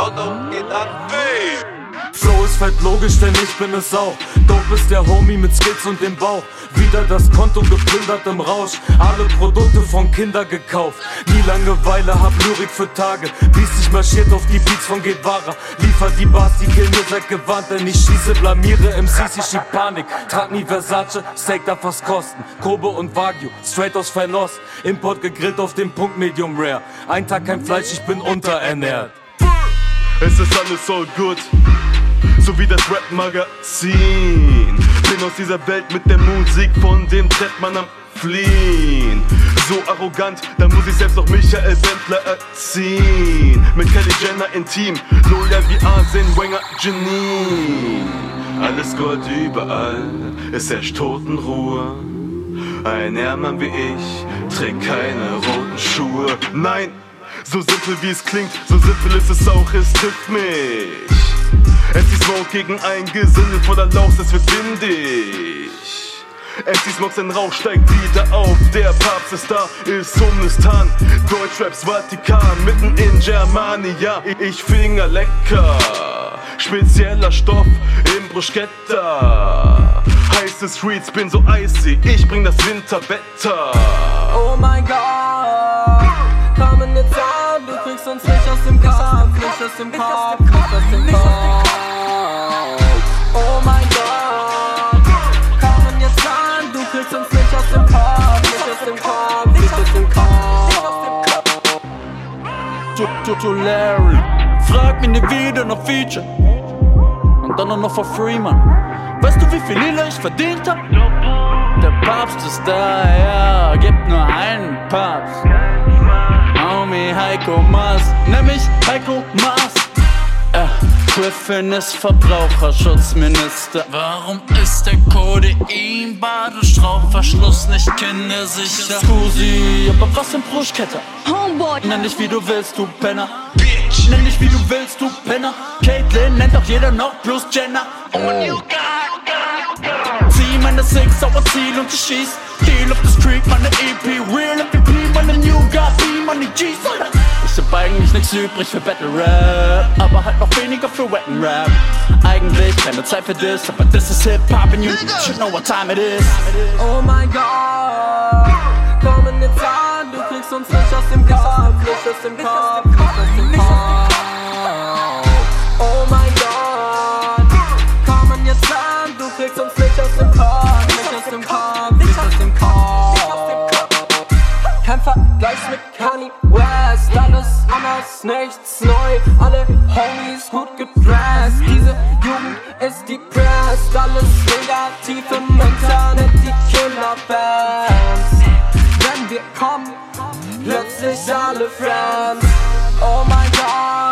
Shoutout geht an Fee. Flow ist fett logisch, denn ich bin es auch. Dope ist der Homie mit Skills und dem Bauch. Wieder das Konto geplündert im Rausch. Alle Produkte von Kinder gekauft. Nie Langeweile, hab Lyrik für Tage. Biest sich marschiert auf die Beats von Guevara. Liefer die Bars, die killen ihr seid gewarnt. Denn ich schieße, blamiere ich schieb Panik. Trag nie Versace, Steak darf was kosten. Kobe und Wagyu, straight aus Fernost. Import gegrillt auf dem Punkt Medium Rare. Ein Tag kein Fleisch, ich bin unterernährt. Es ist alles so gut, so wie das Rap-Magazin. Bin aus dieser Welt mit der Musik von dem Trettmann am Fliehen. So arrogant, da muss ich selbst noch Michael Wendler erziehen. Mit Kelly Jenner intim, Lola wie Arsene Wenger Janine. Alles Gold überall, es herrscht Totenruhe. Ein Ärmer wie ich trägt keine roten Schuhe. Nein, so simpel wie es klingt, so simpel ist es auch, es trifft mich. Es ist Smoke gegen ein Gesindel voller Laus, es wird windig. MC Smokes ein Rauch steigt wieder auf, der Papst ist da, ist Sumnistan. Deutschraps Vatikan, mitten in Germania, ich finger lecker. Spezieller Stoff im Bruschetta. Heiße Streets, bin so icy, ich bring das Winterwetter. Oh mein Gott, Nicht aus dem Kopf, nicht aus dem Kopf. Oh mein Gott, kommen jetzt an, du kriegst uns nicht aus dem Kopf, nicht aus dem Kopf, nicht aus dem Kopf. to Larry. Frag mich nie wieder nach Feature. Und dann auch noch for free, man. Weißt du, wie viel Lila ich verdient hab? Der Papst ist da, ja, gibt nur einen Papst. Homie Heiko Maas, nämlich Heiko Maas. Äh, Griffin ist Verbraucherschutzminister. Warum ist der Codein-Badestrauchverschluss nicht kindersicher? Scusi, aber was für Bruschkette? Homeboy. Nenn dich wie du willst, du Penner. Bitch. Nenn dich wie du willst, du Penner. Caitlyn nennt auch jeder noch plus Jenner. Oh. Zieh meine Six, sauer Ziel und ich schieß. Deal of the Street, meine EP. Real MVP, meine New God, B, meine G's. Ich hab eigentlich nichts übrig für Battle Rap. Aber halt noch weniger für Wetten Rap. Eigentlich keine Zeit für das, aber das ist Hip-Hop and you should know what time it is. Oh mein Gott, kommen jetzt an, du kriegst uns nicht aus dem Kopf, nicht aus dem Kopf, West, alles anders, nichts neu, alle Homies gut gedressed, diese Jugend ist depressed, alles negativ im Internet, die Killerbands. Wenn wir kommen, plötzlich alle Friends. Oh mein Gott,